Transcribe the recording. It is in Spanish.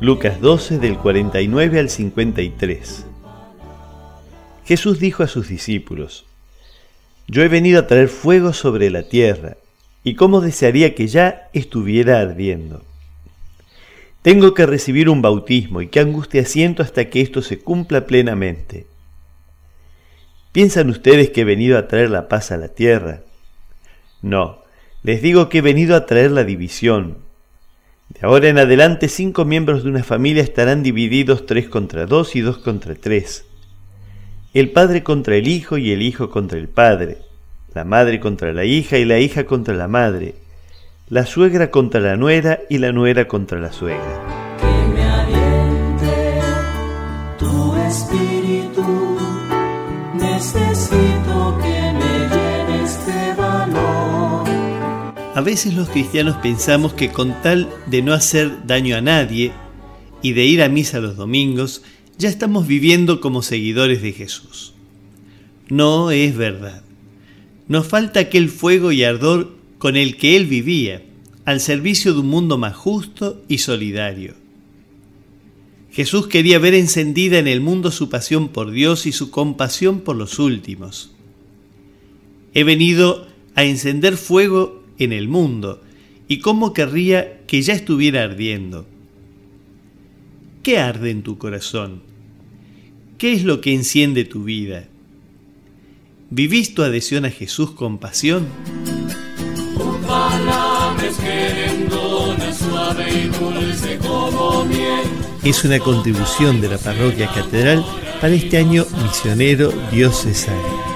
Lucas 12 del 49 al 53. Jesús dijo a sus discípulos, Yo he venido a traer fuego sobre la tierra, y cómo desearía que ya estuviera ardiendo. Tengo que recibir un bautismo y qué angustia siento hasta que esto se cumpla plenamente. ¿Piensan ustedes que he venido a traer la paz a la tierra? No, les digo que he venido a traer la división. De ahora en adelante cinco miembros de una familia estarán divididos tres contra dos y dos contra tres. El padre contra el hijo y el hijo contra el padre. La madre contra la hija y la hija contra la madre. La suegra contra la nuera y la nuera contra la suegra. Que me aliente tu espíritu, necesito A veces los cristianos pensamos que con tal de no hacer daño a nadie y de ir a misa los domingos, ya estamos viviendo como seguidores de Jesús. No es verdad. Nos falta aquel fuego y ardor con el que Él vivía, al servicio de un mundo más justo y solidario. Jesús quería ver encendida en el mundo su pasión por Dios y su compasión por los últimos. He venido a encender fuego en el mundo y cómo querría que ya estuviera ardiendo. ¿Qué arde en tu corazón? ¿Qué es lo que enciende tu vida? ¿Vivís tu adhesión a Jesús con pasión? Es una contribución de la parroquia catedral para este año misionero diocesano.